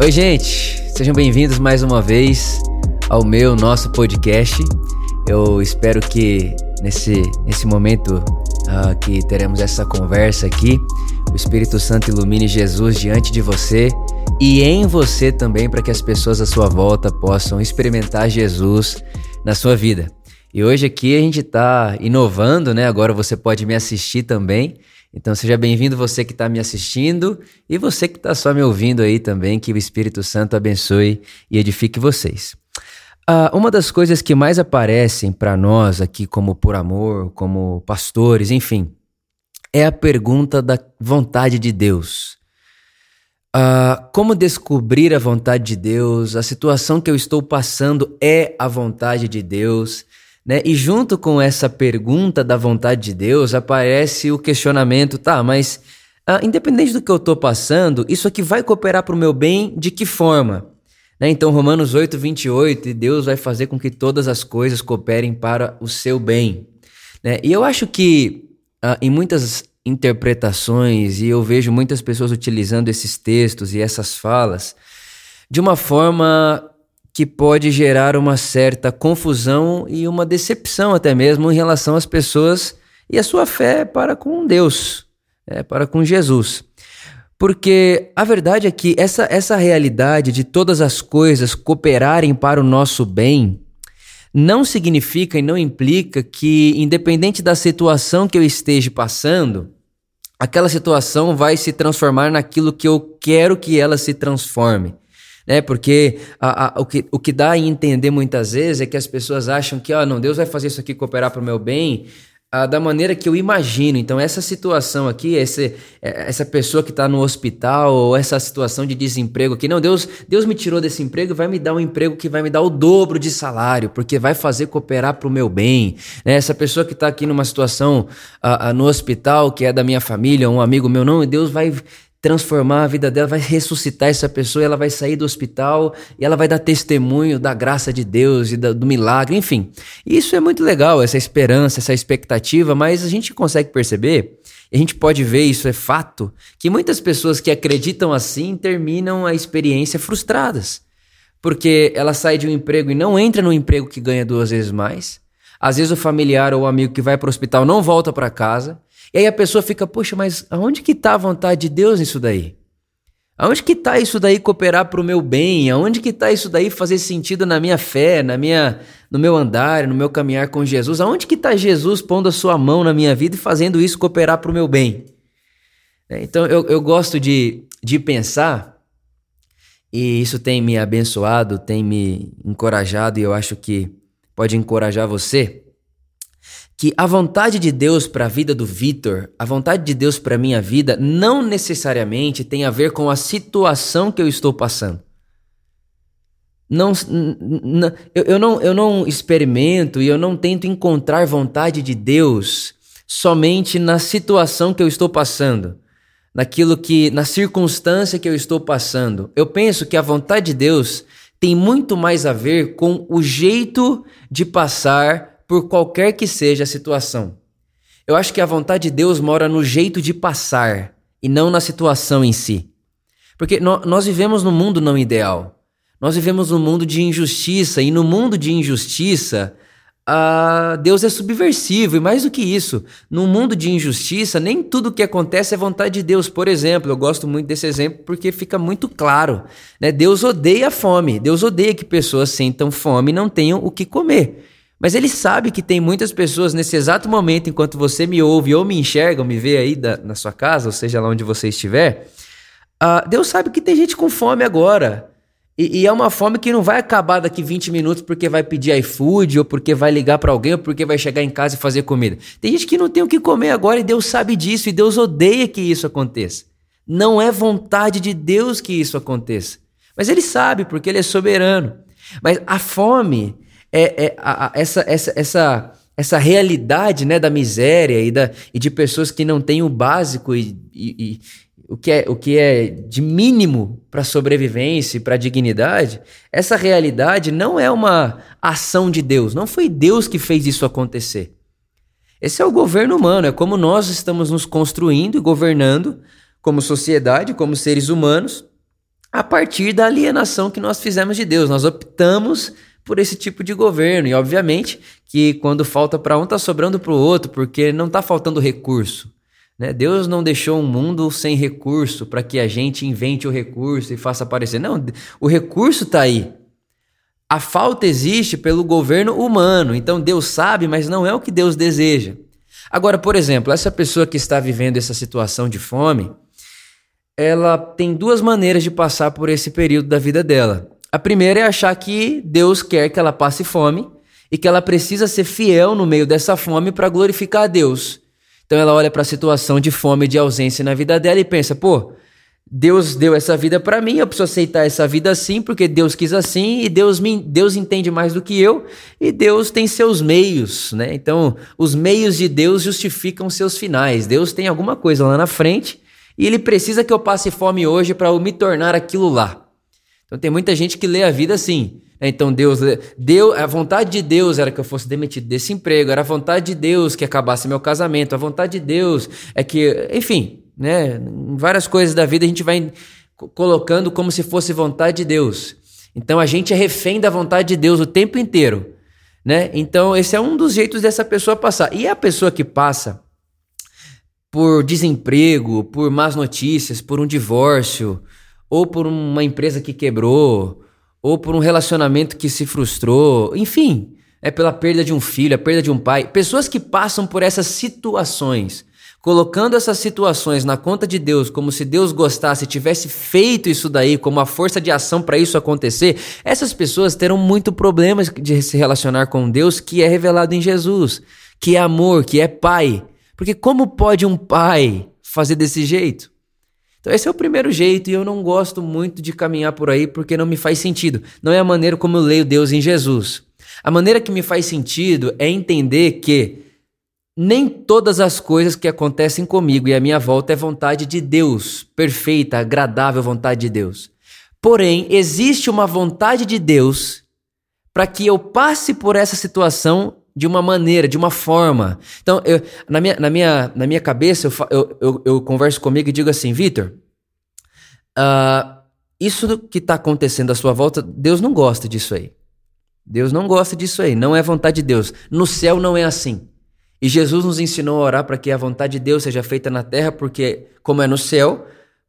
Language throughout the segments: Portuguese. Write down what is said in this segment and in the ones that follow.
Oi, gente, sejam bem-vindos mais uma vez ao meu, nosso podcast. Eu espero que nesse, nesse momento uh, que teremos essa conversa aqui, o Espírito Santo ilumine Jesus diante de você e em você também, para que as pessoas à sua volta possam experimentar Jesus na sua vida. E hoje aqui a gente está inovando, né? Agora você pode me assistir também. Então seja bem-vindo você que está me assistindo e você que está só me ouvindo aí também. Que o Espírito Santo abençoe e edifique vocês. Uh, uma das coisas que mais aparecem para nós aqui, como por amor, como pastores, enfim, é a pergunta da vontade de Deus. Uh, como descobrir a vontade de Deus? A situação que eu estou passando é a vontade de Deus? Né? E junto com essa pergunta da vontade de Deus aparece o questionamento, tá, mas ah, independente do que eu estou passando, isso aqui vai cooperar para o meu bem de que forma? Né? Então, Romanos 8, 28, Deus vai fazer com que todas as coisas cooperem para o seu bem. Né? E eu acho que ah, em muitas interpretações, e eu vejo muitas pessoas utilizando esses textos e essas falas de uma forma que pode gerar uma certa confusão e uma decepção até mesmo em relação às pessoas e a sua fé para com Deus, é, para com Jesus. Porque a verdade é que essa, essa realidade de todas as coisas cooperarem para o nosso bem não significa e não implica que, independente da situação que eu esteja passando, aquela situação vai se transformar naquilo que eu quero que ela se transforme né? Porque a, a, o, que, o que dá a entender muitas vezes é que as pessoas acham que, ah, não, Deus vai fazer isso aqui cooperar para o meu bem ah, da maneira que eu imagino. Então, essa situação aqui, esse, é, essa pessoa que está no hospital, ou essa situação de desemprego aqui, não, Deus, Deus me tirou desse emprego e vai me dar um emprego que vai me dar o dobro de salário, porque vai fazer cooperar para o meu bem. Né? Essa pessoa que está aqui numa situação ah, ah, no hospital, que é da minha família, um amigo meu, não, Deus vai transformar a vida dela, vai ressuscitar essa pessoa, ela vai sair do hospital e ela vai dar testemunho da graça de Deus e do milagre, enfim. Isso é muito legal, essa esperança, essa expectativa, mas a gente consegue perceber, a gente pode ver, isso é fato, que muitas pessoas que acreditam assim terminam a experiência frustradas. Porque ela sai de um emprego e não entra no emprego que ganha duas vezes mais. Às vezes o familiar ou o amigo que vai para o hospital não volta para casa e aí a pessoa fica, poxa, mas aonde que está a vontade de Deus nisso daí? Aonde que está isso daí cooperar para o meu bem? Aonde que está isso daí fazer sentido na minha fé, na minha, no meu andar, no meu caminhar com Jesus? Aonde que está Jesus pondo a sua mão na minha vida e fazendo isso cooperar para o meu bem? É, então eu, eu gosto de, de pensar, e isso tem me abençoado, tem me encorajado, e eu acho que pode encorajar você que a vontade de Deus para a vida do Vitor, a vontade de Deus para minha vida, não necessariamente tem a ver com a situação que eu estou passando. Não, eu, eu, não, eu não experimento e eu não tento encontrar vontade de Deus somente na situação que eu estou passando, naquilo que, na circunstância que eu estou passando. Eu penso que a vontade de Deus tem muito mais a ver com o jeito de passar por qualquer que seja a situação. Eu acho que a vontade de Deus mora no jeito de passar e não na situação em si. Porque nós vivemos num mundo não ideal. Nós vivemos num mundo de injustiça e no mundo de injustiça, Deus é subversivo e mais do que isso, no mundo de injustiça, nem tudo que acontece é vontade de Deus. Por exemplo, eu gosto muito desse exemplo porque fica muito claro. Né? Deus odeia a fome, Deus odeia que pessoas sintam fome e não tenham o que comer. Mas ele sabe que tem muitas pessoas nesse exato momento, enquanto você me ouve ou me enxerga, ou me vê aí da, na sua casa, ou seja lá onde você estiver, uh, Deus sabe que tem gente com fome agora. E, e, é uma fome que não vai acabar daqui 20 minutos porque vai pedir iFood, ou porque vai ligar para alguém, ou porque vai chegar em casa e fazer comida. Tem gente que não tem o que comer agora e Deus sabe disso, e Deus odeia que isso aconteça. Não é vontade de Deus que isso aconteça. Mas Ele sabe, porque Ele é soberano. Mas a fome é, é a, a, essa, essa, essa, essa realidade né, da miséria e, da, e de pessoas que não têm o básico e, e, e o, que é, o que é de mínimo para sobrevivência e para dignidade, essa realidade não é uma ação de Deus. Não foi Deus que fez isso acontecer. Esse é o governo humano, é como nós estamos nos construindo e governando como sociedade, como seres humanos, a partir da alienação que nós fizemos de Deus. Nós optamos por esse tipo de governo. E, obviamente, que quando falta para um, está sobrando para o outro, porque não está faltando recurso. Né? Deus não deixou um mundo sem recurso para que a gente invente o recurso e faça aparecer. Não, o recurso está aí. A falta existe pelo governo humano. Então Deus sabe, mas não é o que Deus deseja. Agora, por exemplo, essa pessoa que está vivendo essa situação de fome, ela tem duas maneiras de passar por esse período da vida dela. A primeira é achar que Deus quer que ela passe fome e que ela precisa ser fiel no meio dessa fome para glorificar a Deus. Então ela olha para a situação de fome de ausência na vida dela e pensa: pô, Deus deu essa vida para mim, eu preciso aceitar essa vida assim, porque Deus quis assim, e Deus, me, Deus entende mais do que eu, e Deus tem seus meios, né? Então, os meios de Deus justificam seus finais. Deus tem alguma coisa lá na frente, e ele precisa que eu passe fome hoje para eu me tornar aquilo lá. Então tem muita gente que lê a vida assim. Né? Então Deus deu, a vontade de Deus era que eu fosse demitido desse emprego, era a vontade de Deus que acabasse meu casamento, a vontade de Deus é que, enfim, né, várias coisas da vida a gente vai colocando como se fosse vontade de Deus. Então a gente é refém da vontade de Deus o tempo inteiro, né? Então esse é um dos jeitos dessa pessoa passar. E a pessoa que passa por desemprego, por más notícias, por um divórcio, ou por uma empresa que quebrou, ou por um relacionamento que se frustrou, enfim, é pela perda de um filho, a perda de um pai. Pessoas que passam por essas situações, colocando essas situações na conta de Deus, como se Deus gostasse, tivesse feito isso daí, como a força de ação para isso acontecer, essas pessoas terão muito problemas de se relacionar com Deus que é revelado em Jesus, que é amor, que é pai. Porque como pode um pai fazer desse jeito? Então, esse é o primeiro jeito, e eu não gosto muito de caminhar por aí porque não me faz sentido. Não é a maneira como eu leio Deus em Jesus. A maneira que me faz sentido é entender que nem todas as coisas que acontecem comigo e à minha volta é vontade de Deus, perfeita, agradável vontade de Deus. Porém, existe uma vontade de Deus para que eu passe por essa situação de uma maneira, de uma forma. Então, eu, na, minha, na, minha, na minha cabeça, eu, eu, eu, converso comigo e digo assim: Vitor, uh, isso que está acontecendo à sua volta, Deus não gosta disso aí. Deus não gosta disso aí, não é vontade de Deus. No céu não é assim. E Jesus nos ensinou a orar para que a vontade de Deus seja feita na terra, porque como é no céu,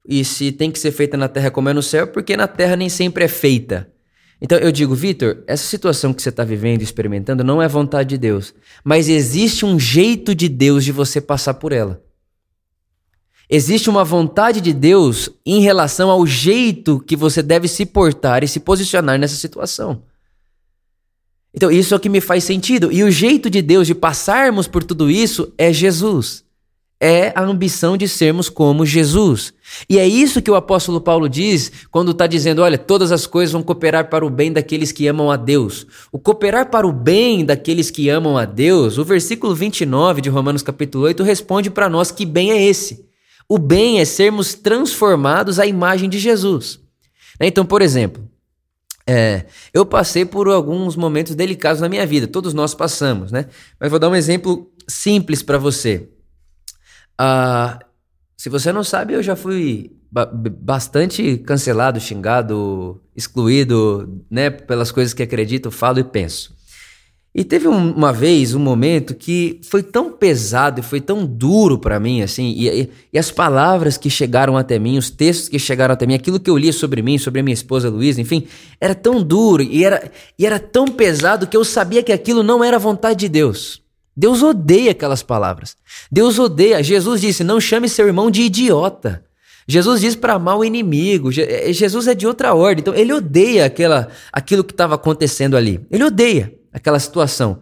e se tem que ser feita na terra como é no céu, porque na terra nem sempre é feita. Então eu digo, Vitor, essa situação que você está vivendo experimentando não é vontade de Deus, mas existe um jeito de Deus de você passar por ela. Existe uma vontade de Deus em relação ao jeito que você deve se portar e se posicionar nessa situação. Então, isso é o que me faz sentido. E o jeito de Deus de passarmos por tudo isso é Jesus é a ambição de sermos como Jesus. E é isso que o apóstolo Paulo diz quando está dizendo: olha, todas as coisas vão cooperar para o bem daqueles que amam a Deus. O cooperar para o bem daqueles que amam a Deus, o versículo 29 de Romanos capítulo 8 responde para nós que bem é esse. O bem é sermos transformados à imagem de Jesus. Né? Então, por exemplo, é, eu passei por alguns momentos delicados na minha vida, todos nós passamos, né? Mas vou dar um exemplo simples para você. Uh, se você não sabe, eu já fui ba bastante cancelado, xingado, excluído, né, pelas coisas que acredito, falo e penso. E teve um, uma vez, um momento que foi tão pesado e foi tão duro para mim, assim, e, e, e, as palavras que chegaram até mim, os textos que chegaram até mim, aquilo que eu li sobre mim, sobre a minha esposa Luísa, enfim, era tão duro e era, e era tão pesado que eu sabia que aquilo não era vontade de Deus. Deus odeia aquelas palavras. Deus odeia. Jesus disse: não chame seu irmão de idiota. Jesus diz para amar o inimigo. Eh, Jesus é de outra ordem. Então ele odeia aquela, aquilo que estava acontecendo ali. Ele odeia aquela situação.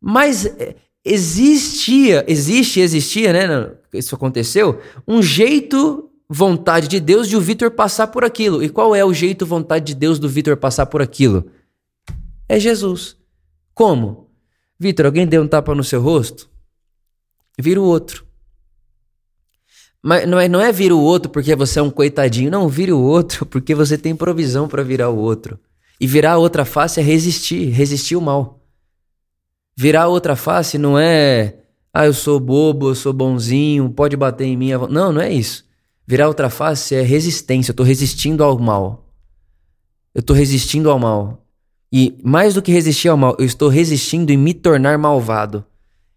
Mas eh, existia, existe, existia, né? Isso aconteceu. Um jeito, vontade de Deus de o Vitor passar por aquilo. E qual é o jeito, vontade de Deus do Vitor passar por aquilo? É Jesus. Como? Vitor, alguém deu um tapa no seu rosto? Vira o outro. Mas não é, não é vira o outro porque você é um coitadinho. Não, vira o outro porque você tem provisão para virar o outro. E virar a outra face é resistir, resistir o mal. Virar a outra face não é, ah, eu sou bobo, eu sou bonzinho, pode bater em mim. Não, não é isso. Virar outra face é resistência, eu tô resistindo ao mal. Eu tô resistindo ao mal. E mais do que resistir ao mal, eu estou resistindo em me tornar malvado,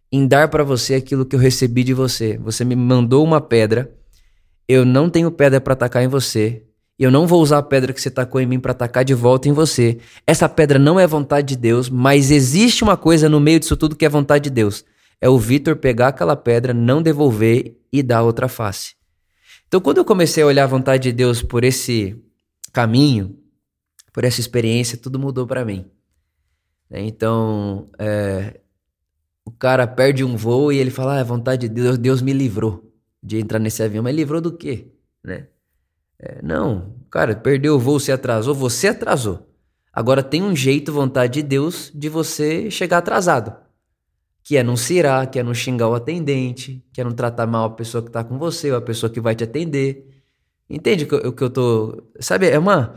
em dar para você aquilo que eu recebi de você. Você me mandou uma pedra, eu não tenho pedra para atacar em você. Eu não vou usar a pedra que você tacou em mim para atacar de volta em você. Essa pedra não é vontade de Deus, mas existe uma coisa no meio disso tudo que é vontade de Deus. É o Vitor pegar aquela pedra, não devolver e dar outra face. Então, quando eu comecei a olhar a vontade de Deus por esse caminho, por essa experiência, tudo mudou para mim. Né? Então, é, o cara perde um voo e ele fala: ah, é vontade de Deus, Deus me livrou de entrar nesse avião. Mas livrou do quê? Né? É, não, cara, perdeu o voo, se atrasou, você atrasou. Agora tem um jeito, vontade de Deus, de você chegar atrasado. Que é não cirar, que é não xingar o atendente, que é não tratar mal a pessoa que está com você, ou a pessoa que vai te atender. Entende o que, eu, que eu tô. Sabe, é uma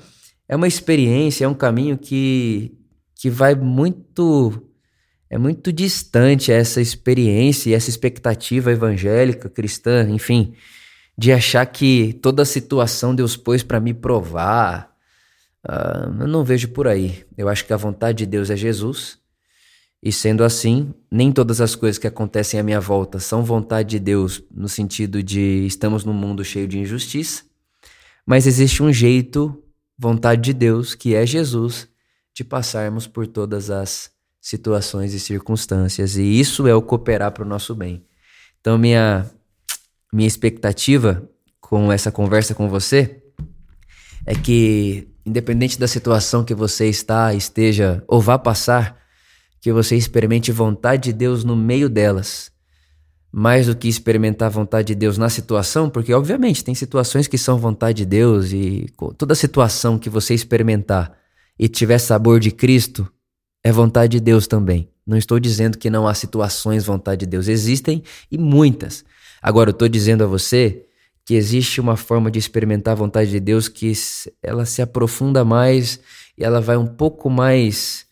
é uma experiência, é um caminho que, que vai muito. É muito distante essa experiência e essa expectativa evangélica, cristã, enfim, de achar que toda situação Deus pôs para me provar. Uh, eu não vejo por aí. Eu acho que a vontade de Deus é Jesus. E sendo assim, nem todas as coisas que acontecem à minha volta são vontade de Deus, no sentido de estamos num mundo cheio de injustiça, mas existe um jeito vontade de Deus, que é Jesus, de passarmos por todas as situações e circunstâncias. E isso é o cooperar para o nosso bem. Então, minha, minha expectativa com essa conversa com você é que, independente da situação que você está, esteja ou vá passar, que você experimente vontade de Deus no meio delas mais do que experimentar a vontade de Deus na situação, porque obviamente tem situações que são vontade de Deus e toda situação que você experimentar e tiver sabor de Cristo é vontade de Deus também. Não estou dizendo que não há situações vontade de Deus, existem e muitas. Agora eu estou dizendo a você que existe uma forma de experimentar a vontade de Deus que ela se aprofunda mais e ela vai um pouco mais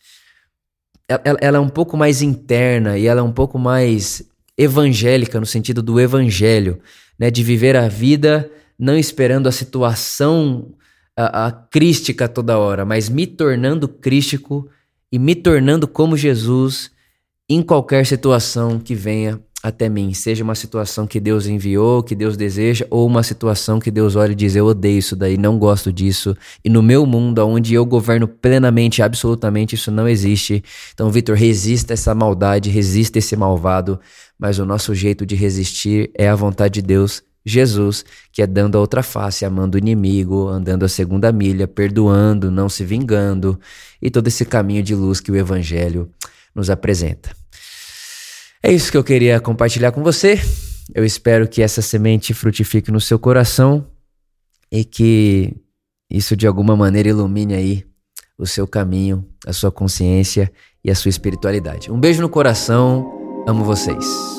ela, ela é um pouco mais interna e ela é um pouco mais evangélica, no sentido do evangelho, né, de viver a vida não esperando a situação a, a crística toda hora, mas me tornando crístico e me tornando como Jesus em qualquer situação que venha até mim, seja uma situação que Deus enviou, que Deus deseja, ou uma situação que Deus olha e diz: Eu odeio isso daí, não gosto disso, e no meu mundo, onde eu governo plenamente, absolutamente, isso não existe. Então, Vitor, resista essa maldade, resista esse malvado, mas o nosso jeito de resistir é a vontade de Deus. Jesus, que é dando a outra face, amando o inimigo, andando a segunda milha, perdoando, não se vingando, e todo esse caminho de luz que o Evangelho nos apresenta. É isso que eu queria compartilhar com você. Eu espero que essa semente frutifique no seu coração e que isso de alguma maneira ilumine aí o seu caminho, a sua consciência e a sua espiritualidade. Um beijo no coração, amo vocês.